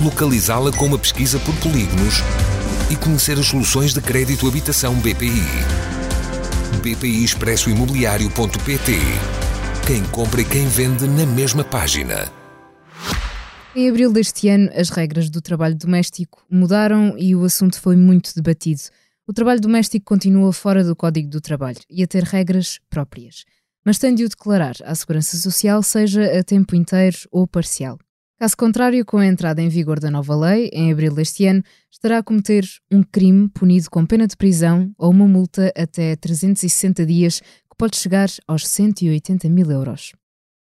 localizá-la com uma pesquisa por polígonos e conhecer as soluções de crédito habitação BPI. BPI Expresso Imobiliário.pt Quem compra e quem vende na mesma página. Em abril deste ano, as regras do trabalho doméstico mudaram e o assunto foi muito debatido. O trabalho doméstico continua fora do Código do Trabalho e a ter regras próprias, mas tem de o declarar à Segurança Social, seja a tempo inteiro ou parcial. Caso contrário, com a entrada em vigor da nova lei, em abril deste ano, estará a cometer um crime punido com pena de prisão ou uma multa até 360 dias, que pode chegar aos 180 mil euros.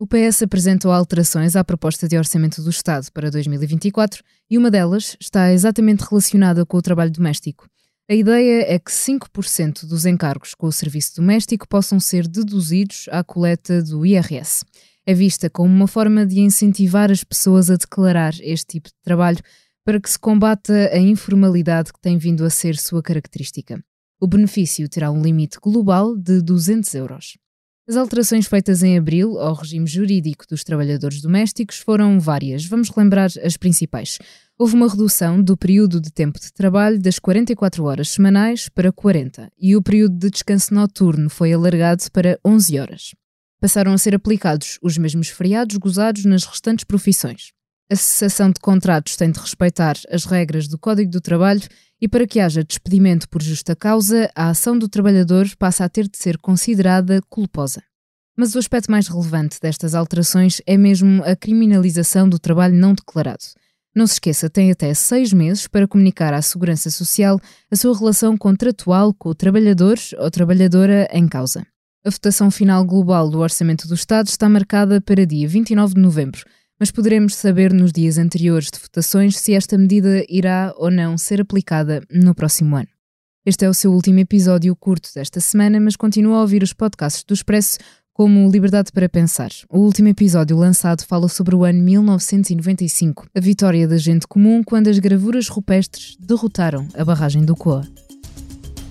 O PS apresentou alterações à proposta de orçamento do Estado para 2024 e uma delas está exatamente relacionada com o trabalho doméstico. A ideia é que 5% dos encargos com o serviço doméstico possam ser deduzidos à coleta do IRS é vista como uma forma de incentivar as pessoas a declarar este tipo de trabalho para que se combata a informalidade que tem vindo a ser sua característica. O benefício terá um limite global de 200 euros. As alterações feitas em abril ao regime jurídico dos trabalhadores domésticos foram várias. Vamos relembrar as principais. Houve uma redução do período de tempo de trabalho das 44 horas semanais para 40 e o período de descanso noturno foi alargado para 11 horas passaram a ser aplicados os mesmos feriados gozados nas restantes profissões. A cessação de contratos tem de respeitar as regras do Código do Trabalho e, para que haja despedimento por justa causa, a ação do trabalhador passa a ter de ser considerada culposa. Mas o aspecto mais relevante destas alterações é mesmo a criminalização do trabalho não declarado. Não se esqueça, tem até seis meses para comunicar à Segurança Social a sua relação contratual com o trabalhador ou trabalhadora em causa. A votação final global do Orçamento do Estado está marcada para dia 29 de novembro, mas poderemos saber nos dias anteriores de votações se esta medida irá ou não ser aplicada no próximo ano. Este é o seu último episódio curto desta semana, mas continua a ouvir os podcasts do Expresso como Liberdade para Pensar. O último episódio lançado fala sobre o ano 1995, a vitória da gente comum quando as gravuras rupestres derrotaram a barragem do Coa.